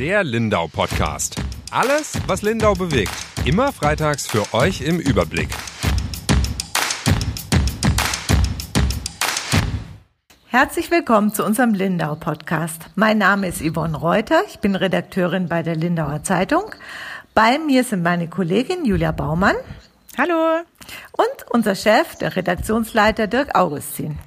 Der Lindau Podcast. Alles, was Lindau bewegt. Immer freitags für euch im Überblick. Herzlich willkommen zu unserem Lindau Podcast. Mein Name ist Yvonne Reuter. Ich bin Redakteurin bei der Lindauer Zeitung. Bei mir sind meine Kollegin Julia Baumann. Hallo. Und unser Chef, der Redaktionsleiter Dirk Augustin.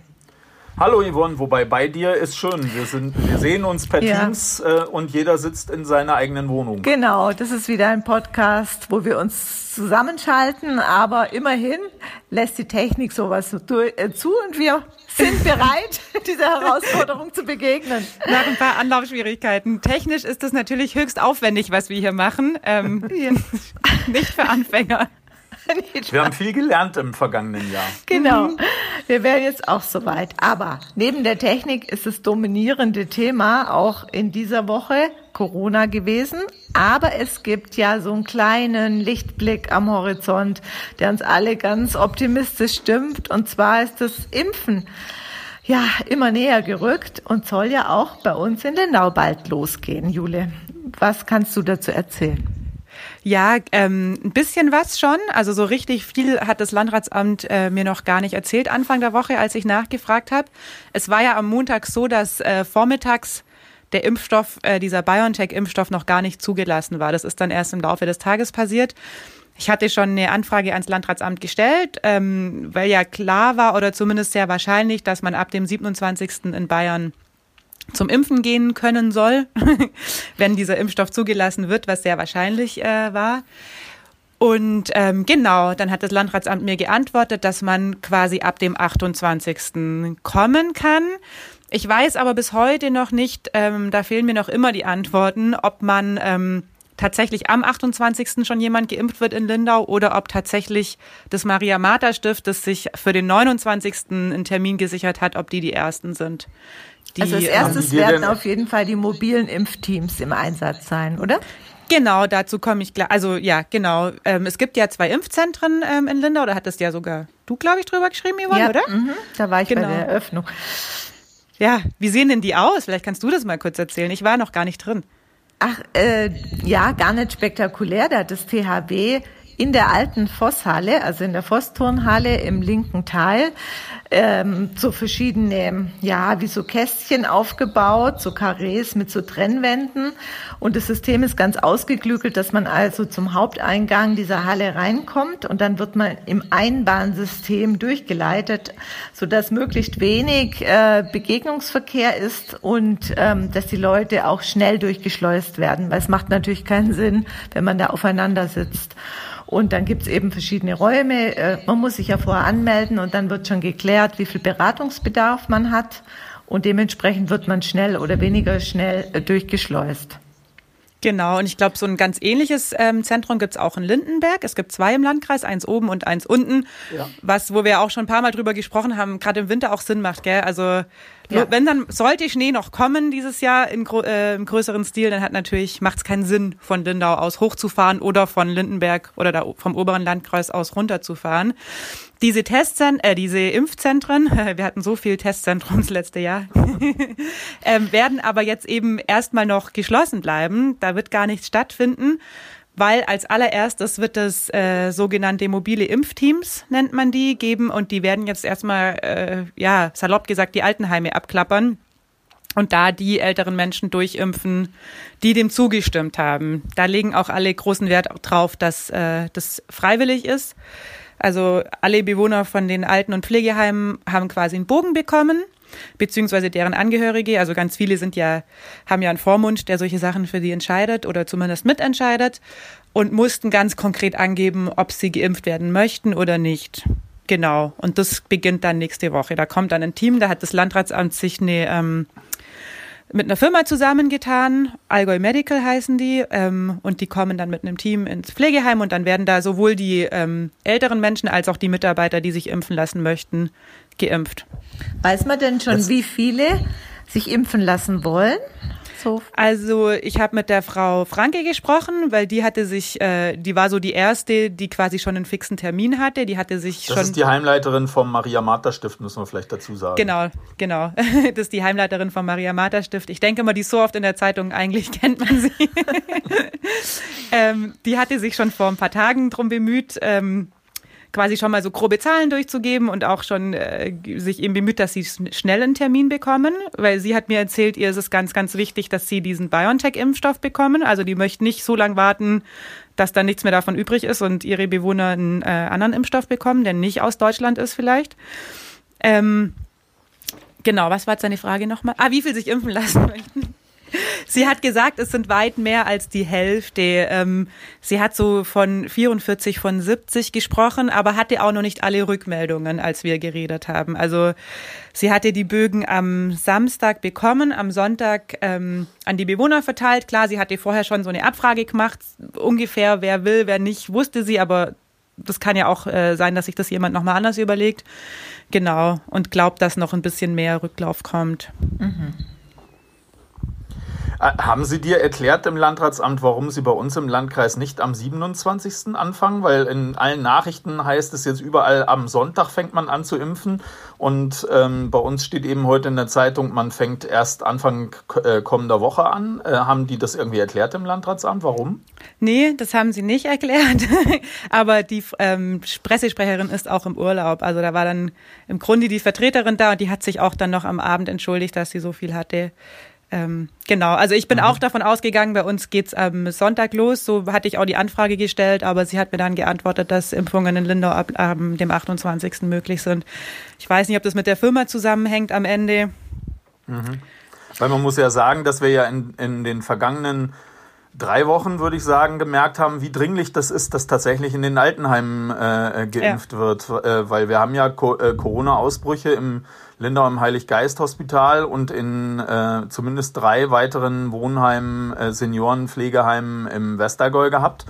Hallo Yvonne, wobei bei dir ist schön. Wir, sind, wir sehen uns per ja. Teams äh, und jeder sitzt in seiner eigenen Wohnung. Genau, das ist wieder ein Podcast, wo wir uns zusammenschalten, aber immerhin lässt die Technik sowas äh, zu und wir sind bereit, dieser Herausforderung zu begegnen. Nach ein paar Anlaufschwierigkeiten. Technisch ist es natürlich höchst aufwendig, was wir hier machen. Ähm, nicht für Anfänger. Wir haben viel gelernt im vergangenen Jahr. Genau. Mhm. Wir wären jetzt auch soweit. Aber neben der Technik ist das dominierende Thema auch in dieser Woche Corona gewesen. Aber es gibt ja so einen kleinen Lichtblick am Horizont, der uns alle ganz optimistisch stimmt. Und zwar ist das Impfen ja immer näher gerückt und soll ja auch bei uns in Lindau bald losgehen. Jule, was kannst du dazu erzählen? Ja, ähm, ein bisschen was schon. Also so richtig viel hat das Landratsamt äh, mir noch gar nicht erzählt Anfang der Woche, als ich nachgefragt habe. Es war ja am Montag so, dass äh, vormittags der Impfstoff, äh, dieser BioNTech-Impfstoff noch gar nicht zugelassen war. Das ist dann erst im Laufe des Tages passiert. Ich hatte schon eine Anfrage ans Landratsamt gestellt, ähm, weil ja klar war oder zumindest sehr wahrscheinlich, dass man ab dem 27. in Bayern zum Impfen gehen können soll, wenn dieser Impfstoff zugelassen wird, was sehr wahrscheinlich äh, war. Und ähm, genau, dann hat das Landratsamt mir geantwortet, dass man quasi ab dem 28. kommen kann. Ich weiß aber bis heute noch nicht, ähm, da fehlen mir noch immer die Antworten, ob man ähm, tatsächlich am 28. schon jemand geimpft wird in Lindau oder ob tatsächlich das Maria-Martha-Stift, das sich für den 29. einen Termin gesichert hat, ob die die Ersten sind. Die, also als erstes werden auf jeden Fall die mobilen Impfteams im Einsatz sein, oder? Genau, dazu komme ich gleich. Also ja, genau. Ähm, es gibt ja zwei Impfzentren ähm, in Lindau, da hattest ja sogar du, glaube ich, drüber geschrieben, Yvonne, ja, oder? Mhm, da war ich genau. bei der Eröffnung. Ja, wie sehen denn die aus? Vielleicht kannst du das mal kurz erzählen. Ich war noch gar nicht drin. Ach, äh, ja, gar nicht spektakulär. Da hat das THW in der alten Vosshalle, also in der Vossturnhalle im linken Teil, ähm, so verschiedene, ja, wie so Kästchen aufgebaut, so Karrees mit so Trennwänden. Und das System ist ganz ausgeklügelt, dass man also zum Haupteingang dieser Halle reinkommt und dann wird man im Einbahnsystem durchgeleitet, so dass möglichst wenig äh, Begegnungsverkehr ist und ähm, dass die Leute auch schnell durchgeschleust werden, weil es macht natürlich keinen Sinn, wenn man da aufeinander sitzt. Und dann gibt's eben verschiedene Räume. Äh, man muss sich ja vorher anmelden und dann wird schon geklärt, wie viel Beratungsbedarf man hat. Und dementsprechend wird man schnell oder weniger schnell äh, durchgeschleust. Genau, und ich glaube, so ein ganz ähnliches ähm, Zentrum gibt's auch in Lindenberg. Es gibt zwei im Landkreis, eins oben und eins unten, ja. was, wo wir auch schon ein paar Mal drüber gesprochen haben, gerade im Winter auch Sinn macht, gell? Also ja. wenn dann sollte Schnee noch kommen dieses Jahr in, äh, im größeren Stil, dann hat natürlich macht's keinen Sinn, von Lindau aus hochzufahren oder von Lindenberg oder da vom oberen Landkreis aus runterzufahren. Diese Testzentren, äh, diese Impfzentren, wir hatten so viel Testzentrum das letzte Jahr, ähm, werden aber jetzt eben erstmal noch geschlossen bleiben. Da wird gar nichts stattfinden weil als allererstes wird es äh, sogenannte mobile Impfteams, nennt man die, geben und die werden jetzt erstmal, äh, ja, salopp gesagt, die Altenheime abklappern und da die älteren Menschen durchimpfen, die dem zugestimmt haben. Da legen auch alle großen Wert drauf, dass äh, das freiwillig ist. Also alle Bewohner von den Alten- und Pflegeheimen haben quasi einen Bogen bekommen beziehungsweise deren Angehörige. Also ganz viele sind ja, haben ja einen Vormund, der solche Sachen für sie entscheidet oder zumindest mitentscheidet und mussten ganz konkret angeben, ob sie geimpft werden möchten oder nicht. Genau. Und das beginnt dann nächste Woche. Da kommt dann ein Team, da hat das Landratsamt sich eine ähm, mit einer Firma zusammengetan, Allgäu Medical heißen die, ähm, und die kommen dann mit einem Team ins Pflegeheim und dann werden da sowohl die ähm, älteren Menschen als auch die Mitarbeiter, die sich impfen lassen möchten, geimpft. Weiß man denn schon, das wie viele sich impfen lassen wollen? So? Also ich habe mit der Frau Franke gesprochen, weil die hatte sich, äh, die war so die erste, die quasi schon einen fixen Termin hatte. Die hatte sich das schon. Das ist die Heimleiterin vom Maria Martha Stift, müssen wir vielleicht dazu sagen. Genau, genau. Das ist die Heimleiterin vom Maria Martha Stift. Ich denke mal, die ist so oft in der Zeitung, eigentlich kennt man sie. ähm, die hatte sich schon vor ein paar Tagen drum bemüht. Ähm, quasi schon mal so grobe Zahlen durchzugeben und auch schon äh, sich eben bemüht, dass sie schnell einen Termin bekommen, weil sie hat mir erzählt, ihr ist es ganz, ganz wichtig, dass sie diesen BioNTech-Impfstoff bekommen. Also die möchten nicht so lange warten, dass dann nichts mehr davon übrig ist und ihre Bewohner einen äh, anderen Impfstoff bekommen, der nicht aus Deutschland ist vielleicht. Ähm, genau, was war jetzt seine Frage nochmal? Ah, wie viel sich impfen lassen möchten. Sie hat gesagt, es sind weit mehr als die Hälfte. Ähm, sie hat so von 44 von 70 gesprochen, aber hatte auch noch nicht alle Rückmeldungen, als wir geredet haben. Also sie hatte die Bögen am Samstag bekommen, am Sonntag ähm, an die Bewohner verteilt. Klar, sie hatte vorher schon so eine Abfrage gemacht, ungefähr wer will, wer nicht, wusste sie, aber das kann ja auch äh, sein, dass sich das jemand nochmal anders überlegt. Genau. Und glaubt, dass noch ein bisschen mehr Rücklauf kommt. Mhm. Äh, haben Sie dir erklärt im Landratsamt, warum Sie bei uns im Landkreis nicht am 27. anfangen? Weil in allen Nachrichten heißt es jetzt überall, am Sonntag fängt man an zu impfen. Und ähm, bei uns steht eben heute in der Zeitung, man fängt erst Anfang äh, kommender Woche an. Äh, haben die das irgendwie erklärt im Landratsamt? Warum? Nee, das haben sie nicht erklärt. Aber die ähm, Pressesprecherin ist auch im Urlaub. Also da war dann im Grunde die Vertreterin da und die hat sich auch dann noch am Abend entschuldigt, dass sie so viel hatte. Ähm, genau, also ich bin mhm. auch davon ausgegangen, bei uns geht's am Sonntag los. So hatte ich auch die Anfrage gestellt, aber sie hat mir dann geantwortet, dass Impfungen in Lindau ab ähm, dem 28. möglich sind. Ich weiß nicht, ob das mit der Firma zusammenhängt am Ende. Mhm. Weil man muss ja sagen, dass wir ja in, in den vergangenen drei Wochen, würde ich sagen, gemerkt haben, wie dringlich das ist, dass tatsächlich in den Altenheimen äh, geimpft ja. wird. Äh, weil wir haben ja Co äh, Corona-Ausbrüche im Lindau im Heiliggeist-Hospital und in äh, zumindest drei weiteren Wohnheimen, äh, Seniorenpflegeheimen im Westergäu gehabt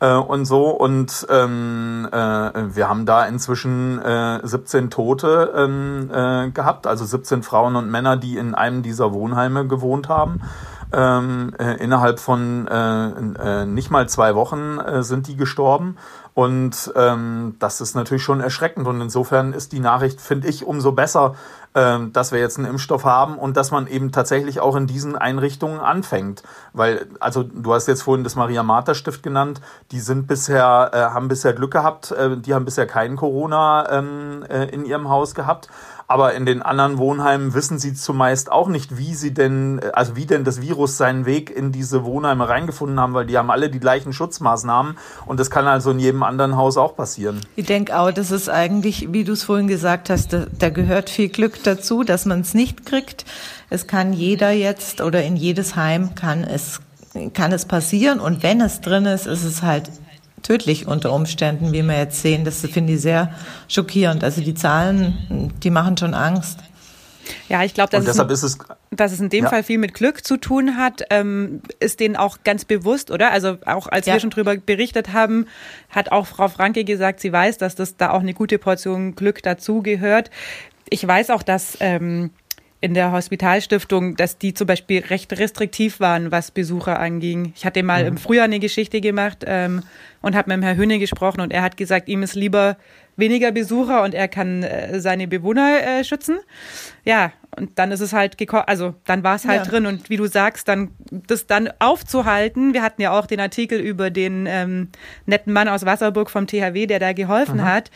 äh, und so. Und ähm, äh, wir haben da inzwischen äh, 17 Tote ähm, äh, gehabt, also 17 Frauen und Männer, die in einem dieser Wohnheime gewohnt haben. Ähm, äh, innerhalb von äh, äh, nicht mal zwei Wochen äh, sind die gestorben. Und ähm, das ist natürlich schon erschreckend. Und insofern ist die Nachricht, finde ich, umso besser, ähm, dass wir jetzt einen Impfstoff haben und dass man eben tatsächlich auch in diesen Einrichtungen anfängt. Weil, also du hast jetzt vorhin das Maria-Martha-Stift genannt, die sind bisher, äh, haben bisher Glück gehabt, äh, die haben bisher keinen Corona ähm, äh, in ihrem Haus gehabt. Aber in den anderen Wohnheimen wissen sie zumeist auch nicht, wie sie denn, also wie denn das Virus seinen Weg in diese Wohnheime reingefunden haben, weil die haben alle die gleichen Schutzmaßnahmen und das kann also in jedem anderen Haus auch passieren. Ich denke auch, das ist eigentlich, wie du es vorhin gesagt hast, da, da gehört viel Glück dazu, dass man es nicht kriegt. Es kann jeder jetzt oder in jedes Heim kann es kann es passieren und wenn es drin ist, ist es halt tödlich unter Umständen, wie wir jetzt sehen. Das finde ich sehr schockierend. Also die Zahlen, die machen schon Angst. Ja, ich glaube, dass, es, ist es, dass es in dem ja. Fall viel mit Glück zu tun hat, ähm, ist denen auch ganz bewusst, oder? Also auch als ja. wir schon drüber berichtet haben, hat auch Frau Franke gesagt, sie weiß, dass das da auch eine gute Portion Glück dazugehört. Ich weiß auch, dass ähm, in der Hospitalstiftung, dass die zum Beispiel recht restriktiv waren, was Besucher anging. Ich hatte mal mhm. im Frühjahr eine Geschichte gemacht ähm, und habe mit dem Herrn Höhne gesprochen und er hat gesagt, ihm ist lieber weniger Besucher und er kann äh, seine Bewohner äh, schützen. Ja, und dann ist es halt gekommen, also dann war es halt ja. drin und wie du sagst, dann das dann aufzuhalten. Wir hatten ja auch den Artikel über den ähm, netten Mann aus Wasserburg vom THW, der da geholfen Aha. hat.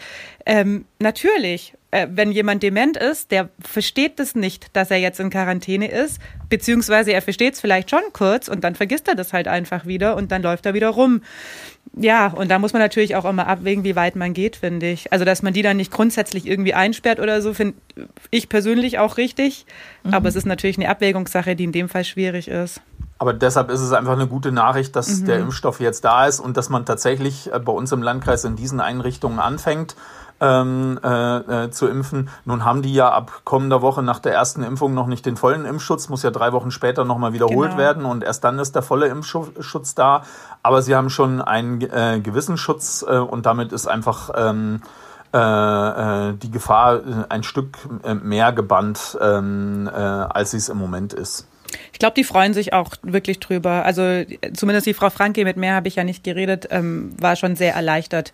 Ähm, natürlich, äh, wenn jemand dement ist, der versteht das nicht, dass er jetzt in Quarantäne ist, beziehungsweise er versteht es vielleicht schon kurz und dann vergisst er das halt einfach wieder und dann läuft er wieder rum. Ja, und da muss man natürlich auch immer abwägen, wie weit man geht, finde ich. Also, dass man die dann nicht grundsätzlich irgendwie einsperrt oder so, finde ich persönlich auch richtig. Mhm. Aber es ist natürlich eine Abwägungssache, die in dem Fall schwierig ist. Aber deshalb ist es einfach eine gute Nachricht, dass mhm. der Impfstoff jetzt da ist und dass man tatsächlich äh, bei uns im Landkreis in diesen Einrichtungen anfängt ähm, äh, äh, zu impfen. Nun haben die ja ab kommender Woche nach der ersten Impfung noch nicht den vollen Impfschutz, muss ja drei Wochen später nochmal wiederholt genau. werden und erst dann ist der volle Impfschutz da. Aber sie haben schon einen äh, gewissen Schutz äh, und damit ist einfach ähm, äh, äh die Gefahr äh, ein Stück mehr gebannt, ähm, äh, als sie es im Moment ist. Ich glaube, die freuen sich auch wirklich drüber. Also zumindest die Frau Franke, mit mehr habe ich ja nicht geredet, ähm, war schon sehr erleichtert,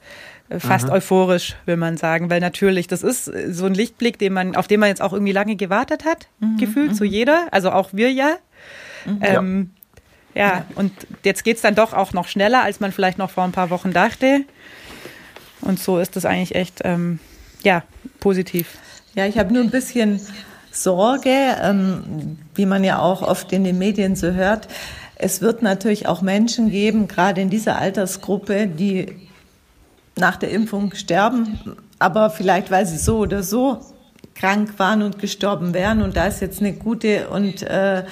äh, fast Aha. euphorisch, will man sagen, weil natürlich, das ist so ein Lichtblick, den man, auf den man jetzt auch irgendwie lange gewartet hat, mhm. gefühlt, mhm. so jeder, also auch wir ja. Mhm. Ähm, ja. ja. und jetzt geht es dann doch auch noch schneller, als man vielleicht noch vor ein paar Wochen dachte. Und so ist das eigentlich echt, ähm, ja, positiv. Ja, ich habe nur ein bisschen Sorge, ähm, wie man ja auch oft in den Medien so hört. Es wird natürlich auch Menschen geben, gerade in dieser Altersgruppe, die nach der Impfung sterben, aber vielleicht, weil sie so oder so krank waren und gestorben wären. Und da ist jetzt eine gute und äh,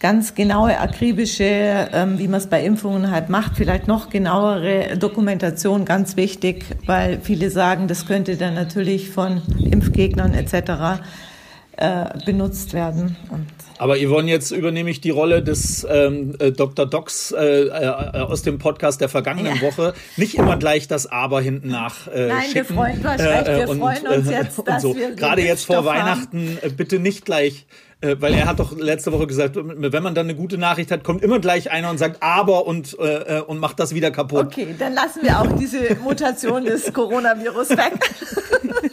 ganz genaue, akribische, ähm, wie man es bei Impfungen halt macht, vielleicht noch genauere Dokumentation ganz wichtig, weil viele sagen, das könnte dann natürlich von Impfgegnern etc. Äh, benutzt werden. Und aber Yvonne, jetzt übernehme ich die Rolle des ähm, äh, Dr. Docs äh, äh, aus dem Podcast der vergangenen ja. Woche. Nicht immer gleich das Aber hinten nach äh, Nein, schicken. Wir freuen, recht, wir und, freuen uns jetzt, dass so. wir Gerade jetzt vor Weihnachten haben. bitte nicht gleich äh, weil er hat doch letzte Woche gesagt, wenn man dann eine gute Nachricht hat, kommt immer gleich einer und sagt aber und, äh, und macht das wieder kaputt. Okay, dann lassen wir auch diese Mutation des Coronavirus weg.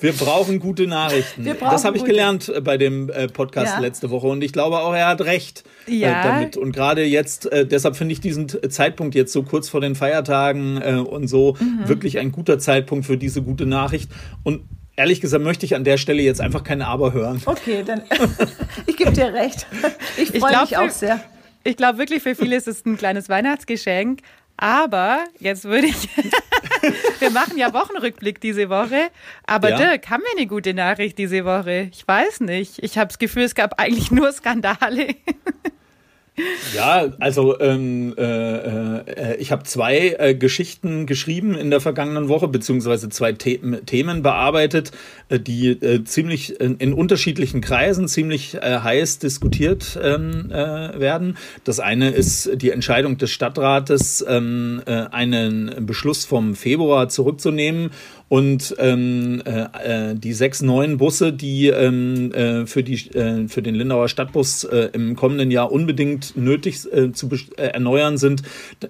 wir brauchen gute Nachrichten. Brauchen das habe ich gelernt äh, bei dem äh, Podcast ja. letzte Woche und ich glaube auch, er hat recht äh, ja. damit. Und gerade jetzt, deshalb finde ich diesen Zeitpunkt jetzt so kurz vor den Feiertagen und so mhm. wirklich ein guter Zeitpunkt für diese gute Nachricht. Und ehrlich gesagt möchte ich an der Stelle jetzt einfach keine Aber hören. Okay, dann ich gebe dir recht. Ich freue mich auch sehr. Ich glaube wirklich, für viele ist es ein kleines Weihnachtsgeschenk. Aber jetzt würde ich, wir machen ja Wochenrückblick diese Woche. Aber ja. Dirk, haben wir eine gute Nachricht diese Woche? Ich weiß nicht. Ich habe das Gefühl, es gab eigentlich nur Skandale. Ja, also ähm, äh, äh, ich habe zwei äh, Geschichten geschrieben in der vergangenen Woche, beziehungsweise zwei The Themen bearbeitet, äh, die äh, ziemlich in, in, unterschiedlichen Kreisen ziemlich äh, heiß diskutiert ähm, äh, werden. Das eine ist die Entscheidung des Stadtrates, ähm, äh, einen Beschluss vom Februar zurückzunehmen und ähm, äh, äh, die sechs neuen Busse, die ähm, äh, für, die, äh, für den Lindauer Stadtbus äh, im kommenden Jahr unbedingt nötig äh, zu äh, erneuern sind,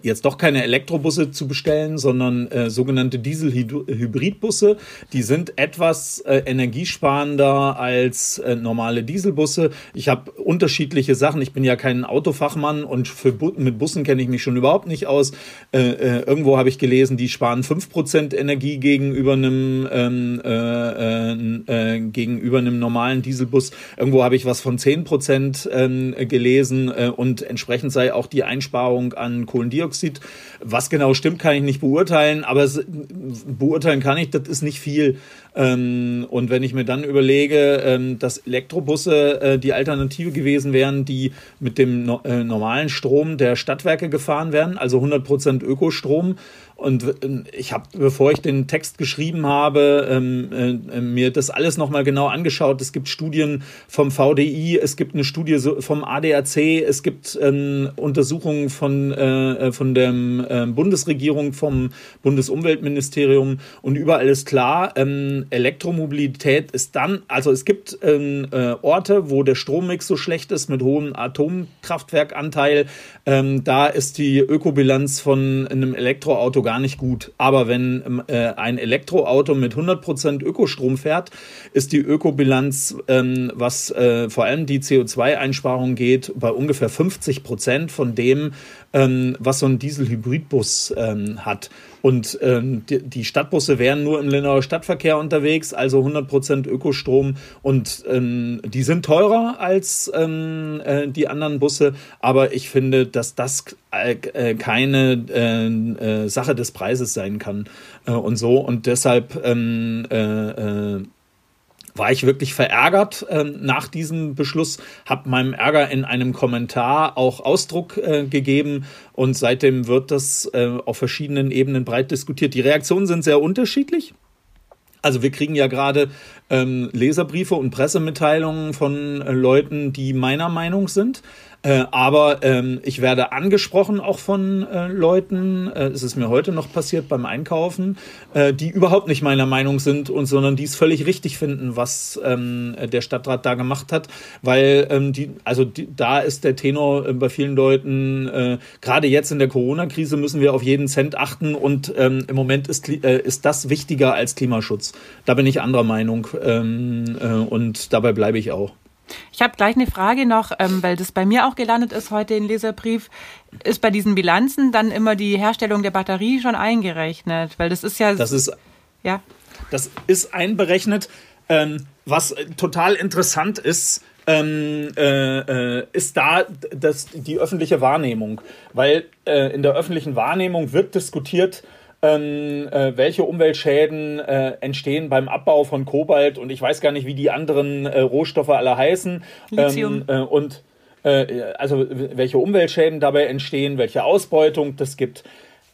jetzt doch keine Elektrobusse zu bestellen, sondern äh, sogenannte Diesel-Hybridbusse. Die sind etwas äh, energiesparender als äh, normale Dieselbusse. Ich habe unterschiedliche Sachen. Ich bin ja kein Autofachmann und für Bu mit Bussen kenne ich mich schon überhaupt nicht aus. Äh, irgendwo habe ich gelesen, die sparen fünf Prozent Energie gegenüber gegenüber einem ähm, äh, äh, gegenüber einem normalen Dieselbus. Irgendwo habe ich was von 10 Prozent ähm, gelesen äh, und entsprechend sei auch die Einsparung an Kohlendioxid. Was genau stimmt, kann ich nicht beurteilen, aber es, beurteilen kann ich, das ist nicht viel. Ähm, und wenn ich mir dann überlege, ähm, dass Elektrobusse äh, die Alternative gewesen wären, die mit dem no äh, normalen Strom der Stadtwerke gefahren werden, also 100% Ökostrom, und ähm, ich habe, bevor ich den Text geschrieben habe, ähm, äh, mir das alles nochmal genau angeschaut. Es gibt Studien vom VDI, es gibt eine Studie vom ADAC, es gibt ähm, Untersuchungen von, äh, äh von der äh, Bundesregierung, vom Bundesumweltministerium und überall ist klar, Elektromobilität ist dann, also es gibt äh, Orte, wo der Strommix so schlecht ist mit hohem Atomkraftwerkanteil, da ist die Ökobilanz von einem Elektroauto gar nicht gut. Aber wenn ähm, äh, ein Elektroauto mit 100% Ökostrom fährt, ist die Ökobilanz, ähm, was äh, vor allem die CO2-Einsparung geht, bei ungefähr 50% von dem, ähm, was so ein Diesel-Hybridbus ähm, hat. Und ähm, die, die, Stadtbusse wären nur im Lindauer Stadtverkehr unterwegs, also 100% Ökostrom. Und ähm, die sind teurer als ähm, äh, die anderen Busse. Aber ich finde, dass das äh, äh keine äh, äh, Sache des Preises sein kann und so. Und deshalb ähm, äh, war ich wirklich verärgert äh, nach diesem Beschluss, habe meinem Ärger in einem Kommentar auch Ausdruck äh, gegeben und seitdem wird das äh, auf verschiedenen Ebenen breit diskutiert. Die Reaktionen sind sehr unterschiedlich. Also wir kriegen ja gerade ähm, Leserbriefe und Pressemitteilungen von äh, Leuten, die meiner Meinung sind. Äh, aber ähm, ich werde angesprochen auch von äh, Leuten, äh, es ist mir heute noch passiert beim Einkaufen, äh, die überhaupt nicht meiner Meinung sind und sondern die es völlig richtig finden, was ähm, der Stadtrat da gemacht hat, weil ähm, die, also die, da ist der Tenor äh, bei vielen Leuten, äh, gerade jetzt in der Corona-Krise müssen wir auf jeden Cent achten und ähm, im Moment ist, äh, ist das wichtiger als Klimaschutz. Da bin ich anderer Meinung ähm, äh, und dabei bleibe ich auch. Ich habe gleich eine Frage noch, ähm, weil das bei mir auch gelandet ist heute in Leserbrief. Ist bei diesen Bilanzen dann immer die Herstellung der Batterie schon eingerechnet? Weil das ist ja. Das ist. Ja. Das ist einberechnet. Ähm, was total interessant ist, ähm, äh, äh, ist da das, die öffentliche Wahrnehmung. Weil äh, in der öffentlichen Wahrnehmung wird diskutiert, ähm, äh, welche Umweltschäden äh, entstehen beim Abbau von Kobalt und ich weiß gar nicht, wie die anderen äh, Rohstoffe alle heißen. Lithium. Ähm, äh, und äh, also welche Umweltschäden dabei entstehen, welche Ausbeutung das gibt.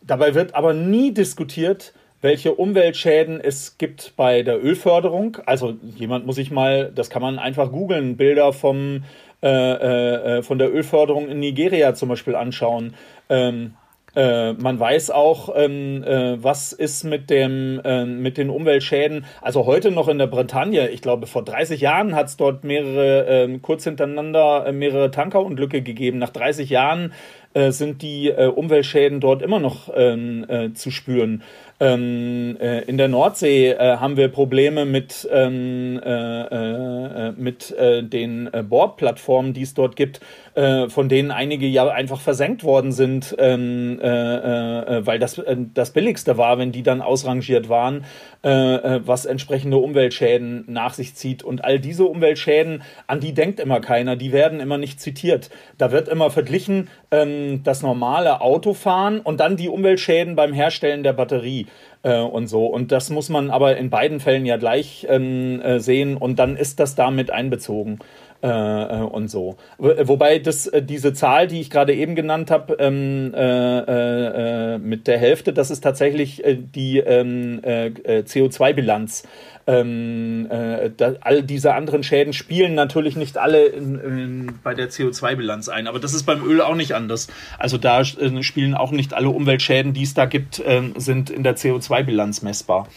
Dabei wird aber nie diskutiert, welche Umweltschäden es gibt bei der Ölförderung. Also jemand muss sich mal, das kann man einfach googeln, Bilder vom, äh, von der Ölförderung in Nigeria zum Beispiel anschauen. Ähm, äh, man weiß auch, ähm, äh, was ist mit, dem, äh, mit den Umweltschäden. Also heute noch in der Bretagne, ich glaube vor 30 Jahren hat es dort mehrere, ähm, kurz hintereinander äh, mehrere Tankerunglücke gegeben. Nach 30 Jahren äh, sind die Umweltschäden dort immer noch ähm, zu spüren. Ähm, äh, in der Nordsee äh, haben wir Probleme mit, ähm, äh, mit den Bohrplattformen, die es dort gibt, von denen einige ja einfach versenkt worden sind, ähm, weil das das Billigste war, wenn die dann ausrangiert waren, was entsprechende Umweltschäden nach sich zieht. Und all diese Umweltschäden, an die denkt immer keiner, die werden immer nicht zitiert. Da wird immer verglichen das normale Autofahren und dann die Umweltschäden beim Herstellen der Batterie äh, und so. Und das muss man aber in beiden Fällen ja gleich ähm, äh, sehen und dann ist das damit einbezogen. Äh, äh und so. Wobei das, äh, diese Zahl, die ich gerade eben genannt habe, ähm, äh, mit der Hälfte, das ist tatsächlich die ähm, CO2-Bilanz. Ähm, äh, da, all diese anderen Schäden spielen natürlich nicht alle in, in, bei der CO2-Bilanz ein, aber das ist beim Öl auch nicht anders. Also da äh, spielen auch nicht alle Umweltschäden, die es da gibt, äh, sind in der CO2-Bilanz messbar.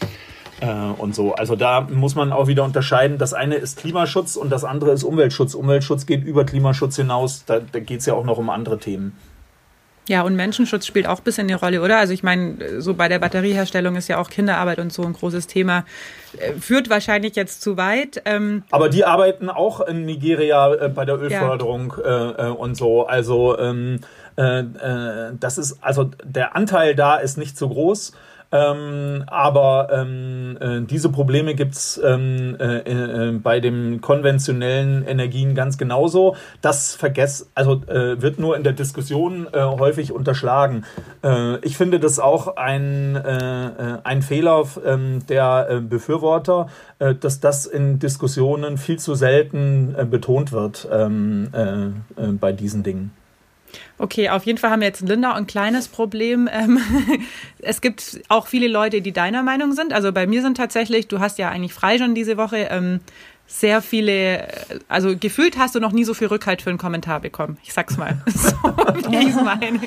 Äh, und so. Also da muss man auch wieder unterscheiden. Das eine ist Klimaschutz und das andere ist Umweltschutz. Umweltschutz geht über Klimaschutz hinaus. Da, da geht es ja auch noch um andere Themen. Ja, und Menschenschutz spielt auch ein bisschen eine Rolle, oder? Also ich meine, so bei der Batterieherstellung ist ja auch Kinderarbeit und so ein großes Thema. Äh, führt wahrscheinlich jetzt zu weit. Ähm Aber die arbeiten auch in Nigeria äh, bei der Ölförderung ja. äh, und so. Also ähm, äh, äh, das ist, also der Anteil da ist nicht so groß. Ähm, aber ähm, äh, diese Probleme gibt's ähm, äh, äh, bei den konventionellen Energien ganz genauso. Das vergess, also äh, wird nur in der Diskussion äh, häufig unterschlagen. Äh, ich finde das auch ein, ein Fehler ähm, der Befürworter, dass das in Diskussionen viel zu selten betont wird ähm, bei diesen Dingen. Okay, auf jeden Fall haben wir jetzt in Lindau ein kleines Problem. Ähm, es gibt auch viele Leute, die deiner Meinung sind. Also bei mir sind tatsächlich, du hast ja eigentlich frei schon diese Woche, ähm, sehr viele, also gefühlt hast du noch nie so viel Rückhalt für einen Kommentar bekommen. Ich sag's mal, so wie ich meine.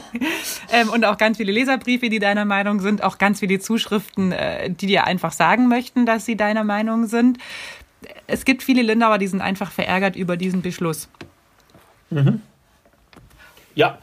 Ähm, und auch ganz viele Leserbriefe, die deiner Meinung sind, auch ganz viele Zuschriften, äh, die dir einfach sagen möchten, dass sie deiner Meinung sind. Es gibt viele Lindauer, die sind einfach verärgert über diesen Beschluss. Mhm. Ja,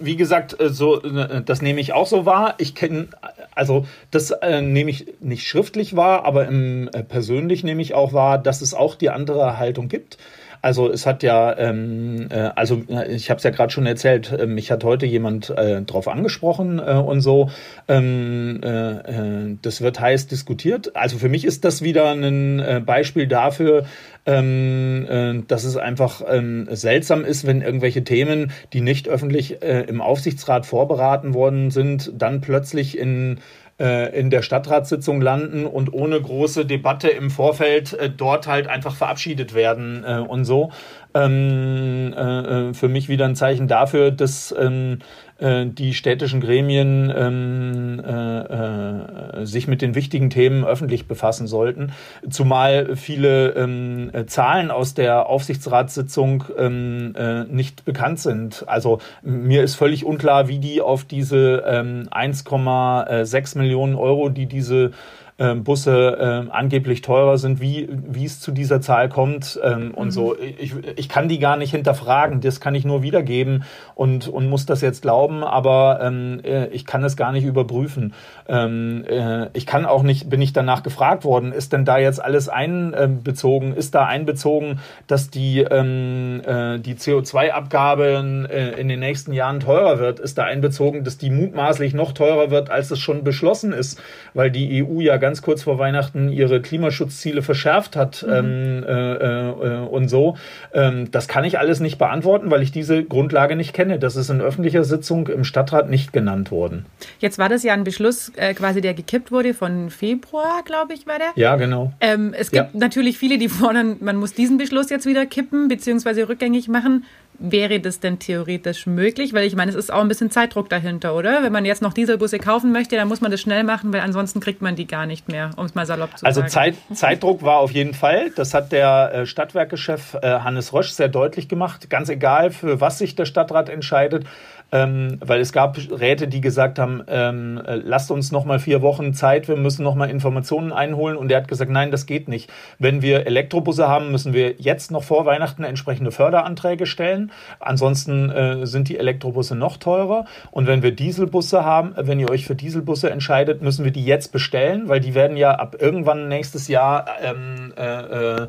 wie gesagt, äh, so äh, das nehme ich auch so wahr. Ich kenne, also das äh, nehme ich nicht schriftlich wahr, aber im, persönlich nehme ich auch wahr, dass es auch die andere Haltung gibt. Also es hat ja, ähm, äh, also ich habe es ja gerade schon erzählt, äh, mich hat heute jemand äh, drauf angesprochen äh, und so. Ähm, äh, äh, das wird heiß diskutiert. Also für mich ist das wieder ein äh, Beispiel dafür, ähm, äh, dass es einfach ähm, seltsam ist, wenn irgendwelche Themen, die nicht öffentlich äh, im Aufsichtsrat vorberaten worden sind, dann plötzlich in äh, in der Stadtratssitzung landen und ohne große Debatte im Vorfeld äh, dort halt einfach verabschiedet werden äh, und so. Ähm, äh, für mich wieder ein Zeichen dafür, dass ähm, äh, die städtischen Gremien ähm, äh, äh, sich mit den wichtigen Themen öffentlich befassen sollten. Zumal viele ähm, Zahlen aus der Aufsichtsratssitzung ähm, äh, nicht bekannt sind. Also mir ist völlig unklar, wie die auf diese ähm, 1,6 Millionen Euro, die diese ähm, Busse ähm, angeblich teurer sind, wie, wie es zu dieser Zahl kommt ähm, und mhm. so. Ich, ich kann die gar nicht hinterfragen, das kann ich nur wiedergeben und, und muss das jetzt glauben, aber ähm, äh, ich kann es gar nicht überprüfen. Ähm, äh, ich kann auch nicht, bin ich danach gefragt worden, ist denn da jetzt alles einbezogen? Ist da einbezogen, dass die, ähm, äh, die CO2-Abgabe in, äh, in den nächsten Jahren teurer wird? Ist da einbezogen, dass die mutmaßlich noch teurer wird, als es schon beschlossen ist, weil die EU ja ganz kurz vor Weihnachten ihre Klimaschutzziele verschärft hat mhm. ähm, äh, äh, und so. Ähm, das kann ich alles nicht beantworten, weil ich diese Grundlage nicht kenne. Das ist in öffentlicher Sitzung im Stadtrat nicht genannt worden. Jetzt war das ja ein Beschluss äh, quasi, der gekippt wurde von Februar, glaube ich, war der. Ja, genau. Ähm, es gibt ja. natürlich viele, die fordern, man muss diesen Beschluss jetzt wieder kippen bzw. rückgängig machen. Wäre das denn theoretisch möglich? Weil ich meine, es ist auch ein bisschen Zeitdruck dahinter, oder? Wenn man jetzt noch Dieselbusse kaufen möchte, dann muss man das schnell machen, weil ansonsten kriegt man die gar nicht mehr, um es mal salopp zu also sagen. Also Zeit, Zeitdruck war auf jeden Fall. Das hat der äh, Stadtwerkechef äh, Hannes Rösch sehr deutlich gemacht. Ganz egal, für was sich der Stadtrat entscheidet ähm, weil es gab Räte, die gesagt haben, ähm, äh, lasst uns noch mal vier Wochen Zeit, wir müssen noch mal Informationen einholen. Und er hat gesagt, nein, das geht nicht. Wenn wir Elektrobusse haben, müssen wir jetzt noch vor Weihnachten entsprechende Förderanträge stellen. Ansonsten äh, sind die Elektrobusse noch teurer. Und wenn wir Dieselbusse haben, wenn ihr euch für Dieselbusse entscheidet, müssen wir die jetzt bestellen, weil die werden ja ab irgendwann nächstes Jahr ähm, äh, äh,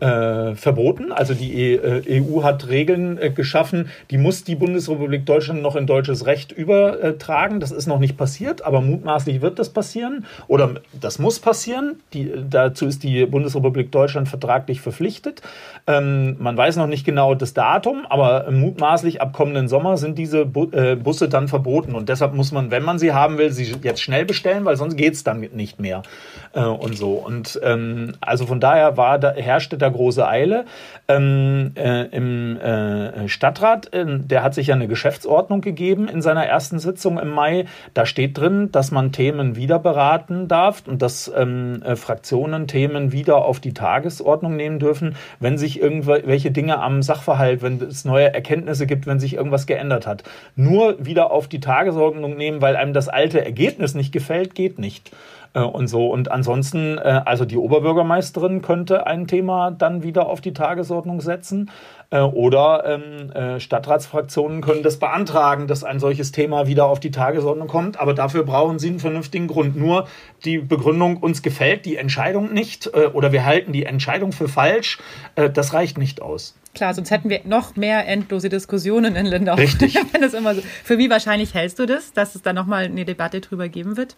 äh, verboten. Also die EU e hat Regeln äh, geschaffen, die muss die Bundesrepublik Deutschland noch in deutsches Recht übertragen. Das ist noch nicht passiert, aber mutmaßlich wird das passieren oder das muss passieren. Die, dazu ist die Bundesrepublik Deutschland vertraglich verpflichtet. Ähm, man weiß noch nicht genau das Datum, aber mutmaßlich ab kommenden Sommer sind diese Bu äh, Busse dann verboten und deshalb muss man, wenn man sie haben will, sie jetzt schnell bestellen, weil sonst geht es dann nicht mehr äh, und so. Und ähm, also von daher war da herrschte da große Eile. Ähm, äh, Im äh, Stadtrat, äh, der hat sich ja eine Geschäftsordnung gegeben in seiner ersten Sitzung im Mai. Da steht drin, dass man Themen wieder beraten darf und dass ähm, äh, Fraktionen Themen wieder auf die Tagesordnung nehmen dürfen, wenn sich irgendwelche Dinge am Sachverhalt, wenn es neue Erkenntnisse gibt, wenn sich irgendwas geändert hat. Nur wieder auf die Tagesordnung nehmen, weil einem das alte Ergebnis nicht gefällt, geht nicht. Äh, und so. Und ansonsten, äh, also die Oberbürgermeisterin könnte ein Thema dann wieder auf die Tagesordnung setzen. Äh, oder ähm, Stadtratsfraktionen können das beantragen, dass ein solches Thema wieder auf die Tagesordnung kommt. Aber dafür brauchen sie einen vernünftigen Grund. Nur die Begründung, uns gefällt die Entscheidung nicht oder wir halten die Entscheidung für falsch, das reicht nicht aus. Klar, sonst hätten wir noch mehr endlose Diskussionen in Lindau. Richtig. Wenn das immer so. Für wie wahrscheinlich hältst du das, dass es da nochmal eine Debatte drüber geben wird?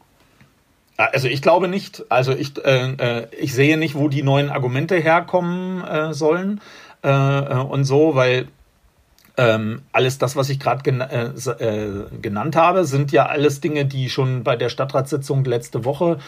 Also ich glaube nicht. Also ich, äh, äh, ich sehe nicht, wo die neuen Argumente herkommen äh, sollen äh, äh und so, weil ähm, alles das, was ich gerade gen äh, genannt habe, sind ja alles Dinge, die schon bei der Stadtratssitzung letzte Woche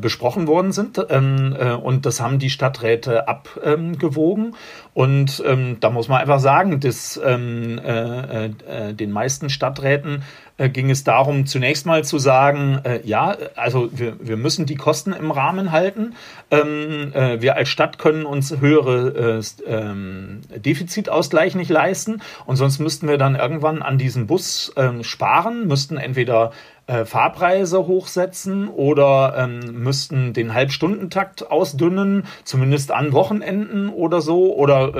besprochen worden sind. Ähm, äh, und das haben die Stadträte abgewogen. und ähm, da muss man einfach sagen, dass ähm, äh, äh, den meisten Stadträten ging es darum, zunächst mal zu sagen, ja, also wir, wir müssen die Kosten im Rahmen halten. Ähm, wir als Stadt können uns höhere ähm, Defizitausgleich nicht leisten und sonst müssten wir dann irgendwann an diesem Bus ähm, sparen, müssten entweder äh, Fahrpreise hochsetzen oder ähm, müssten den Halbstundentakt ausdünnen, zumindest an Wochenenden oder so, oder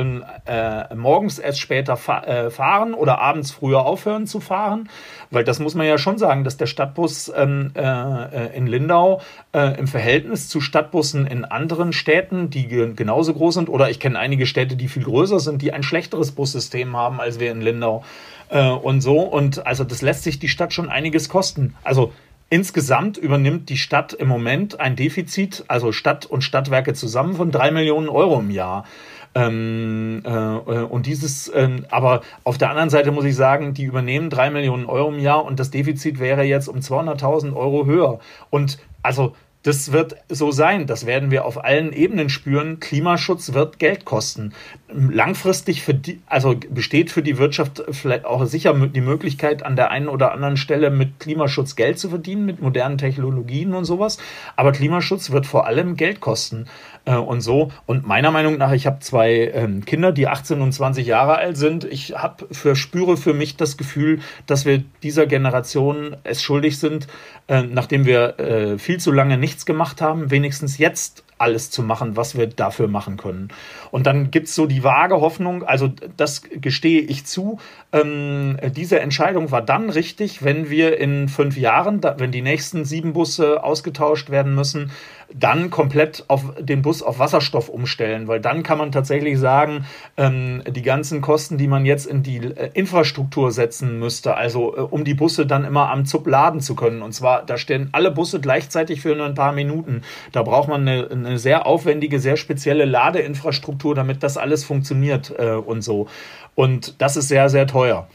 äh, morgens erst später fa äh, fahren oder abends früher aufhören zu fahren. Weil das muss man ja schon sagen, dass der Stadtbus ähm, äh, in Lindau äh, im Verhältnis zu Stadtbussen in anderen Städten, die genauso groß sind, oder ich kenne einige Städte, die viel größer sind, die ein schlechteres Bussystem haben als wir in Lindau äh, und so. Und also das lässt sich die Stadt schon einiges kosten. Also insgesamt übernimmt die Stadt im Moment ein Defizit, also Stadt und Stadtwerke zusammen von drei Millionen Euro im Jahr. Ähm, äh, und dieses, ähm, aber auf der anderen Seite muss ich sagen, die übernehmen drei Millionen Euro im Jahr und das Defizit wäre jetzt um 200.000 Euro höher. Und also das wird so sein. Das werden wir auf allen Ebenen spüren. Klimaschutz wird Geld kosten. Langfristig die, also besteht für die Wirtschaft vielleicht auch sicher die Möglichkeit, an der einen oder anderen Stelle mit Klimaschutz Geld zu verdienen, mit modernen Technologien und sowas. Aber Klimaschutz wird vor allem Geld kosten äh, und so. Und meiner Meinung nach, ich habe zwei ähm, Kinder, die 18 und 20 Jahre alt sind. Ich habe für spüre für mich das Gefühl, dass wir dieser Generation es schuldig sind, äh, nachdem wir äh, viel zu lange nichts gemacht haben, wenigstens jetzt alles zu machen, was wir dafür machen können. Und dann gibt es so die vage Hoffnung, also das gestehe ich zu, ähm, diese Entscheidung war dann richtig, wenn wir in fünf Jahren, da, wenn die nächsten sieben Busse ausgetauscht werden müssen, dann komplett auf den Bus auf Wasserstoff umstellen, weil dann kann man tatsächlich sagen, ähm, die ganzen Kosten, die man jetzt in die äh, Infrastruktur setzen müsste, also äh, um die Busse dann immer am Zug laden zu können. Und zwar, da stehen alle Busse gleichzeitig für nur ein paar Minuten. Da braucht man eine, eine sehr aufwendige, sehr spezielle Ladeinfrastruktur, damit das alles funktioniert äh, und so. Und das ist sehr, sehr teuer.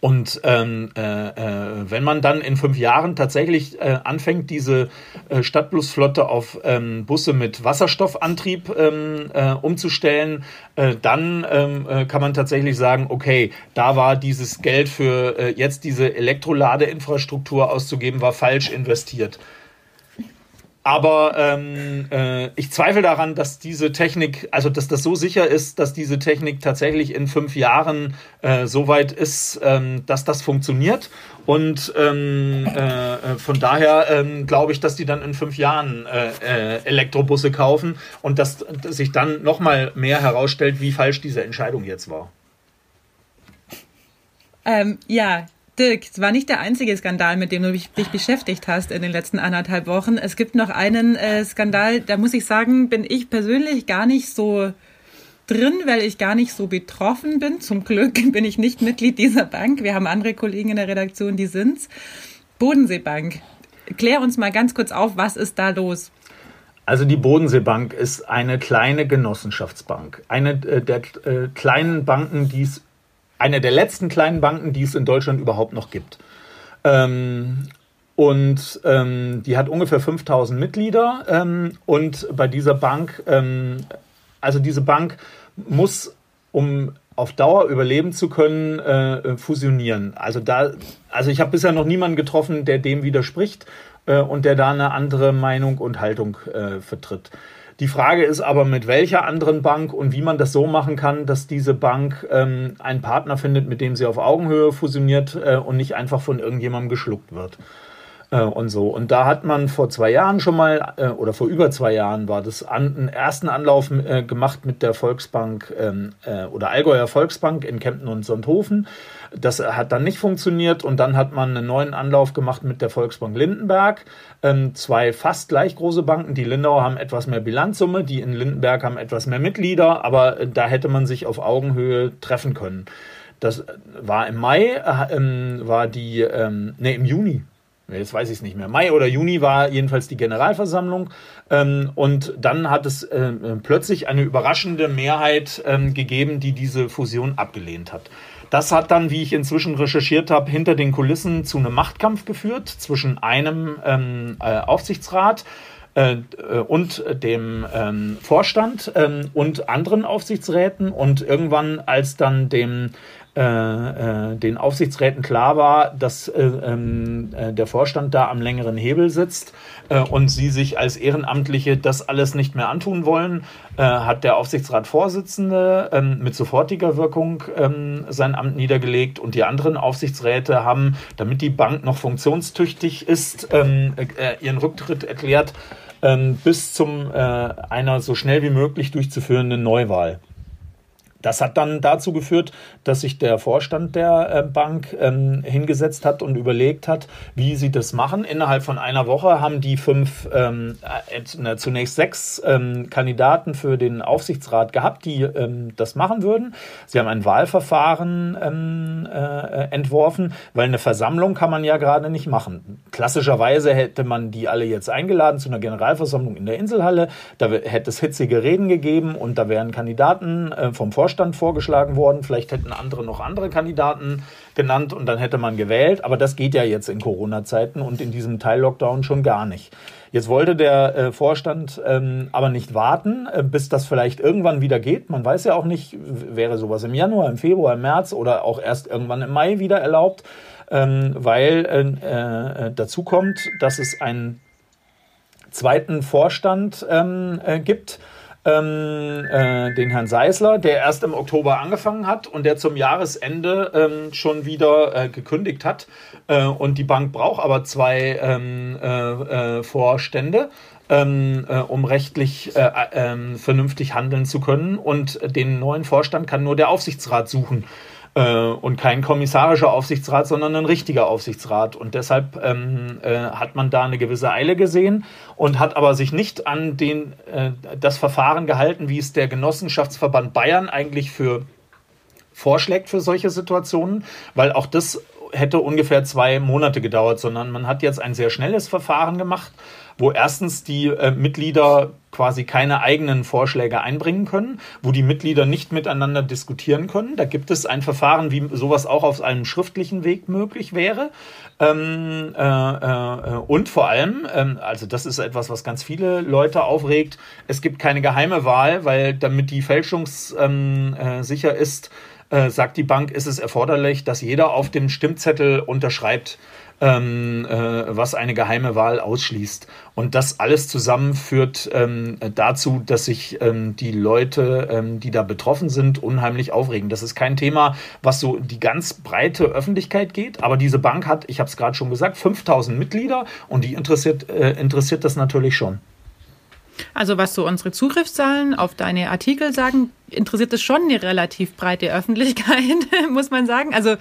Und ähm, äh, äh, wenn man dann in fünf Jahren tatsächlich äh, anfängt, diese äh, Stadtbusflotte auf ähm, Busse mit Wasserstoffantrieb ähm, äh, umzustellen, äh, dann ähm, äh, kann man tatsächlich sagen, okay, da war dieses Geld für äh, jetzt diese Elektroladeinfrastruktur auszugeben, war falsch investiert. Aber ähm, äh, ich zweifle daran, dass diese Technik, also dass das so sicher ist, dass diese Technik tatsächlich in fünf Jahren äh, so weit ist, ähm, dass das funktioniert. Und ähm, äh, von daher ähm, glaube ich, dass die dann in fünf Jahren äh, äh, Elektrobusse kaufen und dass, dass sich dann nochmal mehr herausstellt, wie falsch diese Entscheidung jetzt war. Ähm, ja, Dirk, es war nicht der einzige Skandal, mit dem du dich, beschäftigt hast in den letzten anderthalb Wochen. Es gibt noch einen äh, Skandal, da muss ich sagen, bin ich persönlich gar nicht so drin, weil ich gar nicht so betroffen bin. Zum Glück bin ich nicht Mitglied dieser Bank. Wir haben andere Kollegen in der Redaktion, die sind's. Bodenseebank. Klär uns mal ganz kurz auf, was ist da los? Also die Bodenseebank ist eine kleine Genossenschaftsbank, eine äh, der äh, kleinen Banken, die es eine der letzten kleinen Banken, die es in Deutschland überhaupt noch gibt. Ähm, und ähm, die hat ungefähr 5000 Mitglieder. Ähm, und bei dieser Bank, ähm, also diese Bank muss, um auf Dauer überleben zu können, äh, fusionieren. Also da, also ich habe bisher noch niemanden getroffen, der dem widerspricht äh, und der da eine andere Meinung und Haltung äh, vertritt. Die Frage ist aber, mit welcher anderen Bank und wie man das so machen kann, dass diese Bank ähm, einen Partner findet, mit dem sie auf Augenhöhe fusioniert äh, und nicht einfach von irgendjemandem geschluckt wird. Äh, und so. Und da hat man vor zwei Jahren schon mal, äh, oder vor über zwei Jahren war das an, einen ersten Anlauf äh, gemacht mit der Volksbank ähm, äh, oder Allgäuer Volksbank in Kempten und Sonthofen. Das hat dann nicht funktioniert und dann hat man einen neuen Anlauf gemacht mit der Volksbank Lindenberg. Ähm, zwei fast gleich große Banken. Die Lindauer haben etwas mehr Bilanzsumme, die in Lindenberg haben etwas mehr Mitglieder, aber äh, da hätte man sich auf Augenhöhe treffen können. Das war im Mai, äh, ähm, war die, ähm, nee, im Juni, jetzt weiß ich es nicht mehr, Mai oder Juni war jedenfalls die Generalversammlung ähm, und dann hat es äh, plötzlich eine überraschende Mehrheit ähm, gegeben, die diese Fusion abgelehnt hat. Das hat dann, wie ich inzwischen recherchiert habe, hinter den Kulissen zu einem Machtkampf geführt zwischen einem ähm, äh, Aufsichtsrat äh, äh und dem ähm, Vorstand ähm, und anderen Aufsichtsräten. Und irgendwann, als dann dem äh, äh, den Aufsichtsräten klar war, dass äh, ähm, äh, der Vorstand da am längeren Hebel sitzt äh, und sie sich als Ehrenamtliche das alles nicht mehr antun wollen, hat der Aufsichtsratsvorsitzende ähm, mit sofortiger Wirkung ähm, sein Amt niedergelegt und die anderen Aufsichtsräte haben, damit die Bank noch funktionstüchtig ist, ihren Rücktritt erklärt bis zum einer so schnell wie möglich durchzuführenden Neuwahl. Das hat dann dazu geführt, dass sich der Vorstand der äh, Bank ähm, hingesetzt hat und überlegt hat, wie sie das machen. Innerhalb von einer Woche haben die fünf, ähm, äh, zunächst sechs ähm, Kandidaten für den Aufsichtsrat gehabt, die das machen würden. Sie haben ein Wahlverfahren äh, entworfen, weil eine Versammlung kann man ja gerade nicht machen. Klassischerweise hätte man die alle jetzt eingeladen zu einer Generalversammlung in der Inselhalle. Da hätte es hitzige Reden gegeben und da wären Kandidaten äh, vom Vorstand Vorstand vorgeschlagen worden. Vielleicht hätten andere noch andere Kandidaten genannt und dann hätte man gewählt. Aber das geht ja jetzt in Corona-Zeiten und in diesem Teil-Lockdown schon gar nicht. Jetzt wollte der äh, Vorstand ähm, aber nicht warten, äh, bis das vielleicht irgendwann wieder geht. Man weiß ja auch nicht, wäre sowas im Januar, im Februar, im März oder auch erst irgendwann im Mai wieder erlaubt, ähm, weil äh, äh, dazu kommt, dass es einen zweiten Vorstand ähm, äh, gibt ähm, äh, den Herrn Seisler, der erst im Oktober angefangen hat und der zum Jahresende ähm, schon wieder äh, gekündigt hat. Äh, und die Bank braucht aber zwei ähm, äh, äh, Vorstände. Ähm, äh, um rechtlich ähm, vernünftig handeln zu können. Und den neuen Vorstand kann nur der Aufsichtsrat suchen und kein kommissarischer Aufsichtsrat, sondern ein richtiger Aufsichtsrat. Und deshalb ähm, äh, hat man da eine gewisse Eile gesehen und hat aber sich nicht an den, äh, das Verfahren gehalten, wie es der Genossenschaftsverband Bayern eigentlich für vorschlägt für solche Situationen, weil auch das hätte ungefähr zwei Monate gedauert, sondern man hat jetzt ein sehr schnelles Verfahren gemacht wo erstens die äh, Mitglieder quasi keine eigenen Vorschläge einbringen können, wo die Mitglieder nicht miteinander diskutieren können. Da gibt es ein Verfahren, wie sowas auch auf einem schriftlichen Weg möglich wäre. Ähm, äh, äh, und vor allem, ähm, also das ist etwas, was ganz viele Leute aufregt, es gibt keine geheime Wahl, weil damit die fälschungssicher ähm, äh, ist, äh, sagt die Bank, ist es erforderlich, dass jeder auf dem Stimmzettel unterschreibt ähm, äh, was eine geheime Wahl ausschließt. Und das alles zusammen führt ähm, dazu, dass sich ähm, die Leute, ähm, die da betroffen sind, unheimlich aufregen. Das ist kein Thema, was so die ganz breite Öffentlichkeit geht, aber diese Bank hat, ich habe es gerade schon gesagt, 5000 Mitglieder und die interessiert, äh, interessiert das natürlich schon. Also was so unsere Zugriffszahlen auf deine Artikel sagen, interessiert es schon eine relativ breite Öffentlichkeit, muss man sagen. Also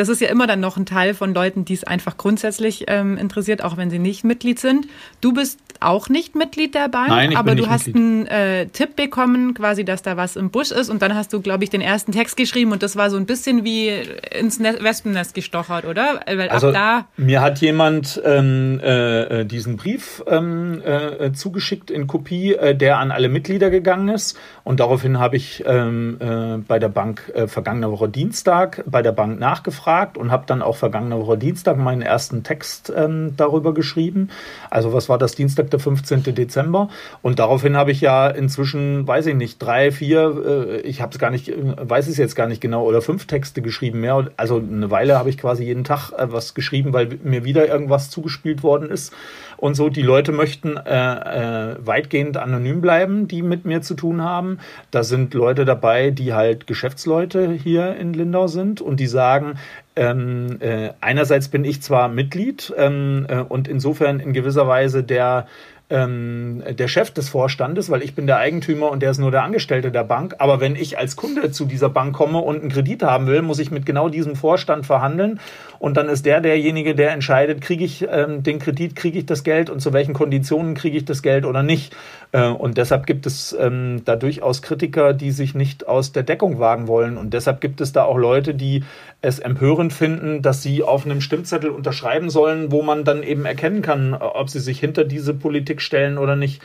das ist ja immer dann noch ein Teil von Leuten, die es einfach grundsätzlich ähm, interessiert, auch wenn sie nicht Mitglied sind. Du bist auch nicht Mitglied der Bank, Nein, ich aber du hast Mitglied. einen äh, Tipp bekommen, quasi, dass da was im Busch ist und dann hast du, glaube ich, den ersten Text geschrieben und das war so ein bisschen wie ins ne Wespennest gestochert, oder? Weil also, da mir hat jemand ähm, äh, äh, diesen Brief ähm, äh, zugeschickt in Kopie, äh, der an alle Mitglieder gegangen ist und daraufhin habe ich ähm, äh, bei der Bank vergangene Woche Dienstag bei der Bank nachgefragt und habe dann auch vergangene Woche Dienstag meinen ersten Text ähm, darüber geschrieben. Also was war das Dienstag? der 15. Dezember. Und daraufhin habe ich ja inzwischen, weiß ich nicht, drei, vier, äh, ich habe es gar nicht, äh, weiß es jetzt gar nicht genau, oder fünf Texte geschrieben mehr. Also eine Weile habe ich quasi jeden Tag äh, was geschrieben, weil mir wieder irgendwas zugespielt worden ist. Und so, die Leute möchten äh, äh, weitgehend anonym bleiben, die mit mir zu tun haben. Da sind Leute dabei, die halt Geschäftsleute hier in Lindau sind und die sagen, ähm, äh, einerseits bin ich zwar Mitglied ähm, äh, und insofern in gewisser Weise der ähm, der Chef des Vorstandes, weil ich bin der Eigentümer und der ist nur der Angestellte der Bank. Aber wenn ich als Kunde zu dieser Bank komme und einen Kredit haben will, muss ich mit genau diesem Vorstand verhandeln. Und dann ist der derjenige, der entscheidet, kriege ich ähm, den Kredit, kriege ich das Geld und zu welchen Konditionen kriege ich das Geld oder nicht. Äh, und deshalb gibt es ähm, da durchaus Kritiker, die sich nicht aus der Deckung wagen wollen. Und deshalb gibt es da auch Leute, die es empörend finden, dass sie auf einem Stimmzettel unterschreiben sollen, wo man dann eben erkennen kann, ob sie sich hinter diese Politik stellen oder nicht.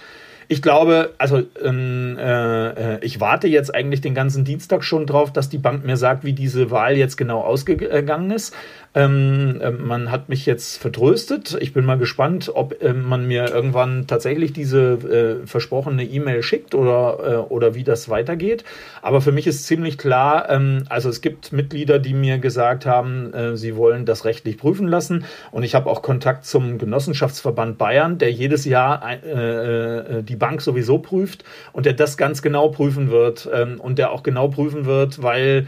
Ich glaube, also ähm, äh, ich warte jetzt eigentlich den ganzen Dienstag schon drauf, dass die Bank mir sagt, wie diese Wahl jetzt genau ausgegangen ist. Ähm, äh, man hat mich jetzt vertröstet. Ich bin mal gespannt, ob äh, man mir irgendwann tatsächlich diese äh, versprochene E-Mail schickt oder, äh, oder wie das weitergeht. Aber für mich ist ziemlich klar, ähm, also es gibt Mitglieder, die mir gesagt haben, äh, sie wollen das rechtlich prüfen lassen. Und ich habe auch Kontakt zum Genossenschaftsverband Bayern, der jedes Jahr äh, die Bank sowieso prüft und der das ganz genau prüfen wird ähm, und der auch genau prüfen wird, weil ähm,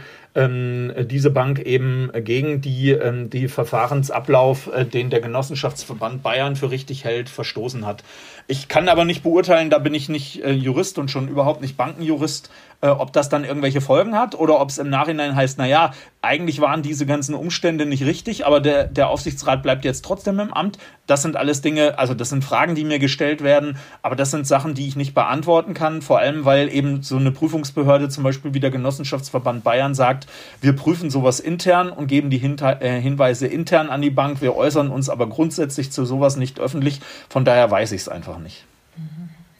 diese Bank eben gegen die, ähm, die Verfahrensablauf, äh, den der Genossenschaftsverband Bayern für richtig hält, verstoßen hat. Ich kann aber nicht beurteilen, da bin ich nicht äh, Jurist und schon überhaupt nicht Bankenjurist, äh, ob das dann irgendwelche Folgen hat oder ob es im Nachhinein heißt, naja, eigentlich waren diese ganzen Umstände nicht richtig, aber der, der Aufsichtsrat bleibt jetzt trotzdem im Amt. Das sind alles Dinge, also das sind Fragen, die mir gestellt werden, aber das sind Sachen, die ich nicht beantworten kann, vor allem weil eben so eine Prüfungsbehörde, zum Beispiel wie der Genossenschaftsverband Bayern, sagt, wir prüfen sowas intern und geben die Hinter äh, Hinweise intern an die Bank, wir äußern uns aber grundsätzlich zu sowas nicht öffentlich. Von daher weiß ich es einfach nicht.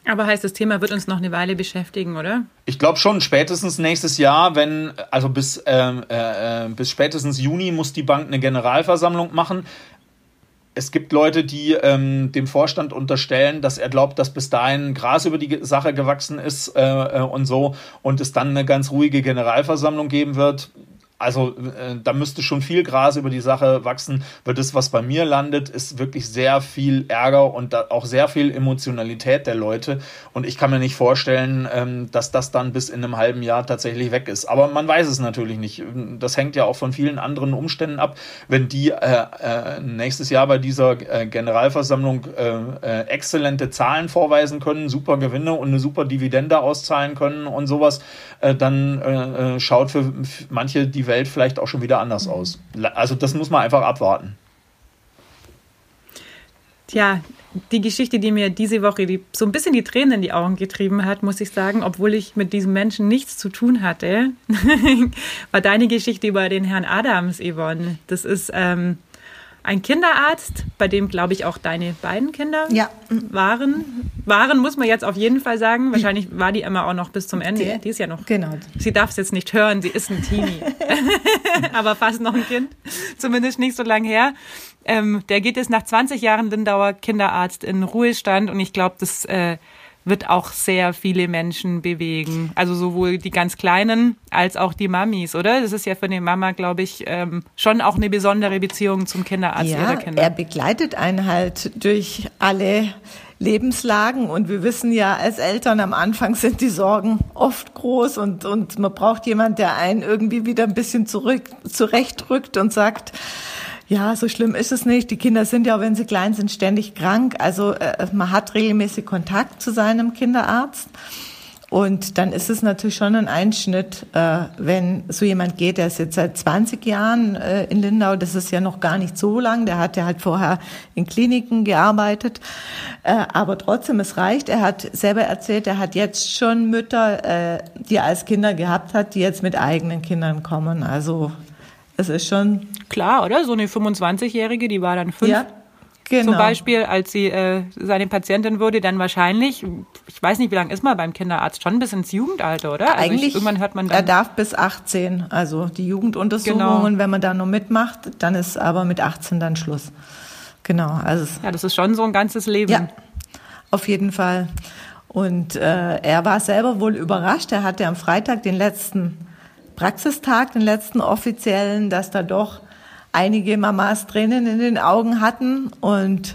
Aber heißt, das Thema wird uns noch eine Weile beschäftigen, oder? Ich glaube schon, spätestens nächstes Jahr, wenn, also bis, ähm, äh, äh, bis spätestens Juni muss die Bank eine Generalversammlung machen. Es gibt Leute, die ähm, dem Vorstand unterstellen, dass er glaubt, dass bis dahin Gras über die Sache gewachsen ist äh, äh und so und es dann eine ganz ruhige Generalversammlung geben wird also äh, da müsste schon viel Gras über die Sache wachsen, weil das, was bei mir landet, ist wirklich sehr viel Ärger und auch sehr viel Emotionalität der Leute. Und ich kann mir nicht vorstellen, ähm, dass das dann bis in einem halben Jahr tatsächlich weg ist. Aber man weiß es natürlich nicht. Das hängt ja auch von vielen anderen Umständen ab. Wenn die äh, äh, nächstes Jahr bei dieser äh, Generalversammlung äh, äh, exzellente Zahlen vorweisen können, super Gewinne und eine super Dividende auszahlen können und sowas, dann schaut für manche die Welt vielleicht auch schon wieder anders mhm. aus. Also das muss man einfach abwarten. Tja, die Geschichte, die mir diese Woche die, so ein bisschen die Tränen in die Augen getrieben hat, muss ich sagen, obwohl ich mit diesem Menschen nichts zu tun hatte, war deine Geschichte über den Herrn Adams, Yvonne. Das ist ähm, ein Kinderarzt, bei dem, glaube ich, auch deine beiden Kinder ja. waren. Waren, muss man jetzt auf jeden Fall sagen. Wahrscheinlich war die Emma auch noch bis zum Ende. Die, die ist ja noch. Genau. Sie darf es jetzt nicht hören, sie ist ein Teenie. Aber fast noch ein Kind. Zumindest nicht so lange her. Ähm, der geht jetzt nach 20 Jahren Lindauer Kinderarzt in Ruhestand und ich glaube, das äh, wird auch sehr viele Menschen bewegen. Also sowohl die ganz Kleinen als auch die Mamis, oder? Das ist ja für eine Mama, glaube ich, ähm, schon auch eine besondere Beziehung zum Kinderarzt ja, ihrer Kinder. Er begleitet einen halt durch alle Lebenslagen und wir wissen ja als Eltern am Anfang sind die Sorgen oft groß und, und man braucht jemand, der einen irgendwie wieder ein bisschen zurück, zurechtrückt und sagt, ja, so schlimm ist es nicht. Die Kinder sind ja, wenn sie klein sind, ständig krank. Also äh, man hat regelmäßig Kontakt zu seinem Kinderarzt. Und dann ist es natürlich schon ein Einschnitt, äh, wenn so jemand geht, der ist jetzt seit 20 Jahren äh, in Lindau, das ist ja noch gar nicht so lang, der hat ja halt vorher in Kliniken gearbeitet, äh, aber trotzdem, es reicht. Er hat selber erzählt, er hat jetzt schon Mütter, äh, die er als Kinder gehabt hat, die jetzt mit eigenen Kindern kommen. Also es ist schon klar, oder? So eine 25-Jährige, die war dann fünf. Ja. Genau. Zum Beispiel, als sie äh, seine Patientin wurde, dann wahrscheinlich, ich weiß nicht, wie lange ist man beim Kinderarzt, schon bis ins Jugendalter, oder? Also Eigentlich, ich, irgendwann hört man dann, er darf bis 18, also die Jugenduntersuchungen, genau. wenn man da nur mitmacht, dann ist aber mit 18 dann Schluss. Genau, also ja, das ist schon so ein ganzes Leben. Ja, auf jeden Fall. Und äh, er war selber wohl überrascht. Er hatte am Freitag den letzten Praxistag, den letzten offiziellen, dass da doch einige Mamas Tränen in den Augen hatten und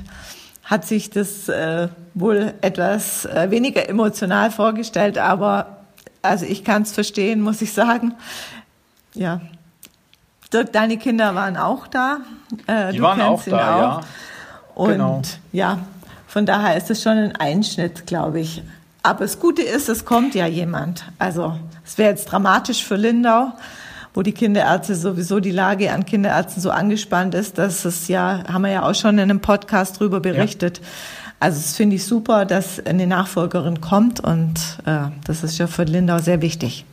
hat sich das äh, wohl etwas äh, weniger emotional vorgestellt, aber also ich kann es verstehen, muss ich sagen. Ja. Dirk, deine Kinder waren auch da. Äh, Die waren auch da, auch. ja. Und genau. ja, von daher ist es schon ein Einschnitt, glaube ich. Aber das Gute ist, es kommt ja jemand. Also es wäre jetzt dramatisch für Lindau, wo die Kinderärzte sowieso die Lage an Kinderärzten so angespannt ist, dass es ja, haben wir ja auch schon in einem Podcast drüber berichtet. Ja. Also das finde ich super, dass eine Nachfolgerin kommt und äh, das ist ja für Lindau sehr wichtig.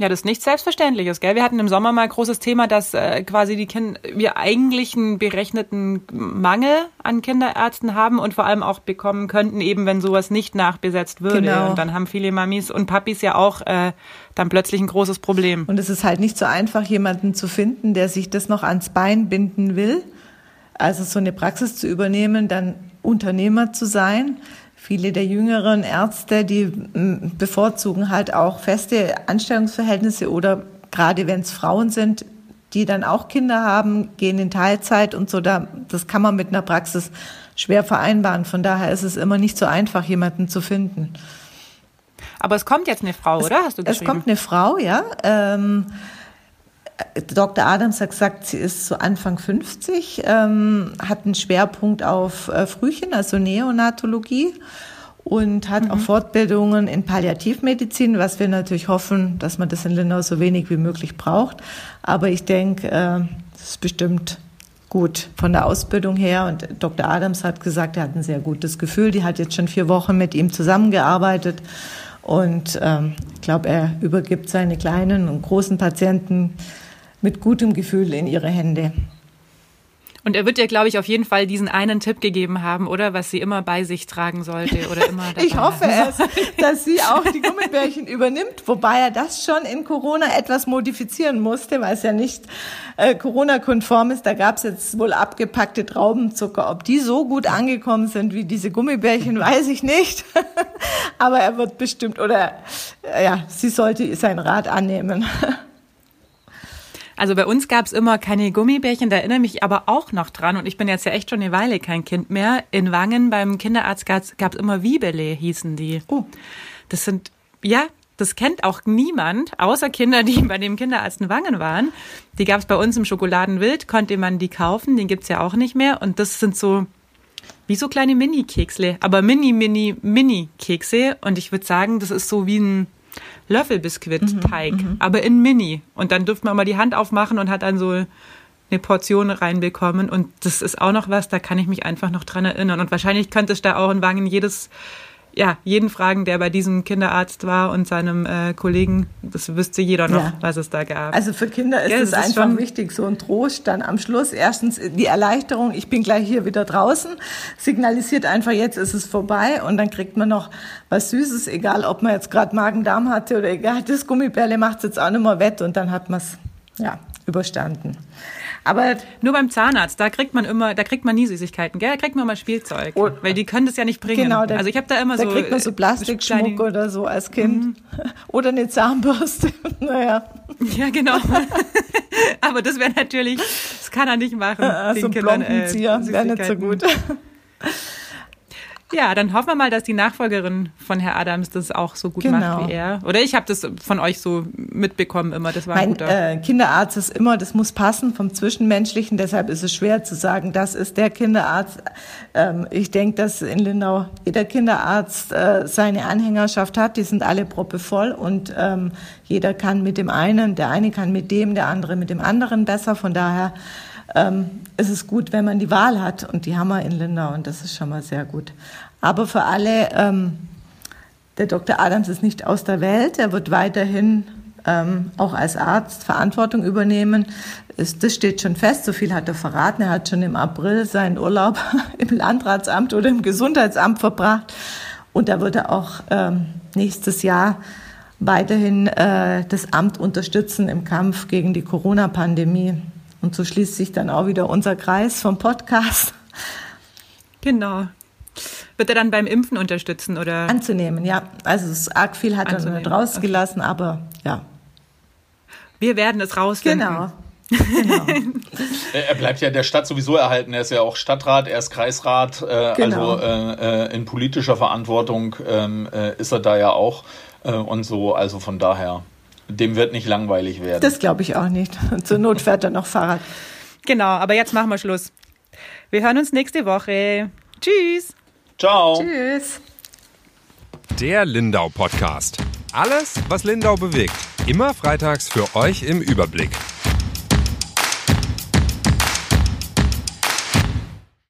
Ja, das ist nichts Selbstverständliches, gell? Wir hatten im Sommer mal ein großes Thema, dass äh, quasi die kind wir eigentlich einen berechneten Mangel an Kinderärzten haben und vor allem auch bekommen könnten, eben wenn sowas nicht nachbesetzt würde. Genau. Und dann haben viele Mamis und Papis ja auch äh, dann plötzlich ein großes Problem. Und es ist halt nicht so einfach, jemanden zu finden, der sich das noch ans Bein binden will. Also so eine Praxis zu übernehmen, dann Unternehmer zu sein Viele der jüngeren Ärzte, die mm, bevorzugen halt auch feste Anstellungsverhältnisse oder gerade wenn es Frauen sind, die dann auch Kinder haben, gehen in Teilzeit und so. Da, das kann man mit einer Praxis schwer vereinbaren. Von daher ist es immer nicht so einfach, jemanden zu finden. Aber es kommt jetzt eine Frau, es, oder? Hast du geschrieben? Es kommt eine Frau, ja. Ähm, Dr. Adams hat gesagt, sie ist so Anfang 50, ähm, hat einen Schwerpunkt auf äh, Frühchen, also Neonatologie und hat mhm. auch Fortbildungen in Palliativmedizin, was wir natürlich hoffen, dass man das in Lindau so wenig wie möglich braucht. Aber ich denke, äh, das ist bestimmt gut von der Ausbildung her. Und Dr. Adams hat gesagt, er hat ein sehr gutes Gefühl. Die hat jetzt schon vier Wochen mit ihm zusammengearbeitet. Und ähm, ich glaube, er übergibt seine kleinen und großen Patienten mit gutem Gefühl in ihre Hände. Und er wird dir, glaube ich, auf jeden Fall diesen einen Tipp gegeben haben, oder? Was sie immer bei sich tragen sollte oder immer Ich hoffe es, dass sie auch die Gummibärchen übernimmt, wobei er das schon in Corona etwas modifizieren musste, weil es ja nicht äh, Corona-konform ist. Da gab es jetzt wohl abgepackte Traubenzucker. Ob die so gut angekommen sind wie diese Gummibärchen, weiß ich nicht. Aber er wird bestimmt, oder äh, ja, sie sollte seinen Rat annehmen. Also bei uns gab es immer keine Gummibärchen, da erinnere mich aber auch noch dran. Und ich bin jetzt ja echt schon eine Weile kein Kind mehr. In Wangen beim Kinderarzt gab es immer Wiebele, hießen die. Oh. Das sind, ja, das kennt auch niemand, außer Kinder, die bei dem Kinderarzt in Wangen waren. Die gab es bei uns im Schokoladenwild, konnte man die kaufen, den gibt's ja auch nicht mehr. Und das sind so wie so kleine Mini-Keksle, aber mini, mini, Mini-Kekse. Und ich würde sagen, das ist so wie ein Löffelbiskuit-Teig, mhm, mhm, aber in Mini. Und dann dürfte man mal die Hand aufmachen und hat dann so eine Portion reinbekommen. Und das ist auch noch was, da kann ich mich einfach noch dran erinnern. Und wahrscheinlich könnte es da auch in Wangen jedes ja, jeden fragen, der bei diesem Kinderarzt war und seinem äh, Kollegen, das wüsste jeder noch, ja. was es da gab. Also für Kinder ist ja, es einfach ist wichtig, so ein Trost dann am Schluss. Erstens die Erleichterung, ich bin gleich hier wieder draußen, signalisiert einfach, jetzt ist es vorbei und dann kriegt man noch was Süßes, egal ob man jetzt gerade Magen-Darm hatte oder egal, das Gummibärle macht es jetzt auch nicht mehr wett und dann hat man es, ja, überstanden. Aber nur beim Zahnarzt, da kriegt man immer, da kriegt man nie Süßigkeiten, gell? Da kriegt man mal Spielzeug, oh, weil die können das ja nicht bringen. Genau, da, also ich habe da immer da so. Da kriegt man so Plastikschmuck oder so als Kind mhm. oder eine Zahnbürste. naja. Ja, genau. Aber das wäre natürlich, das kann er nicht machen. Ja, den so Kindern, äh, wäre nicht so gut. Ja, dann hoffen wir mal, dass die Nachfolgerin von Herr Adams das auch so gut genau. macht wie er. Oder ich habe das von euch so mitbekommen immer. Das war mein ein guter. Äh, Kinderarzt ist immer, das muss passen vom Zwischenmenschlichen. Deshalb ist es schwer zu sagen, das ist der Kinderarzt. Ähm, ich denke, dass in Lindau jeder Kinderarzt äh, seine Anhängerschaft hat. Die sind alle proppevoll und ähm, jeder kann mit dem einen, der eine kann mit dem, der andere mit dem anderen besser. Von daher ähm, ist es gut, wenn man die Wahl hat. Und die haben wir in Lindau und das ist schon mal sehr gut. Aber für alle, ähm, der Dr. Adams ist nicht aus der Welt. Er wird weiterhin ähm, auch als Arzt Verantwortung übernehmen. Ist, das steht schon fest. So viel hat er verraten. Er hat schon im April seinen Urlaub im Landratsamt oder im Gesundheitsamt verbracht. Und da wird er auch ähm, nächstes Jahr weiterhin äh, das Amt unterstützen im Kampf gegen die Corona-Pandemie. Und so schließt sich dann auch wieder unser Kreis vom Podcast. Genau. Wird er dann beim Impfen unterstützen oder? Anzunehmen, ja. Also es arg viel hat er nicht rausgelassen, okay. aber ja. Wir werden es rausfinden. Genau. Genau. er bleibt ja der Stadt sowieso erhalten. Er ist ja auch Stadtrat, er ist Kreisrat. Äh, genau. Also äh, äh in politischer Verantwortung ähm, äh, ist er da ja auch. Äh, und so, also von daher. Dem wird nicht langweilig werden. Das glaube ich auch nicht. Und zur Not fährt er noch Fahrrad. Genau, aber jetzt machen wir Schluss. Wir hören uns nächste Woche. Tschüss. Ciao. Tschüss. Der Lindau Podcast. Alles, was Lindau bewegt. Immer freitags für euch im Überblick.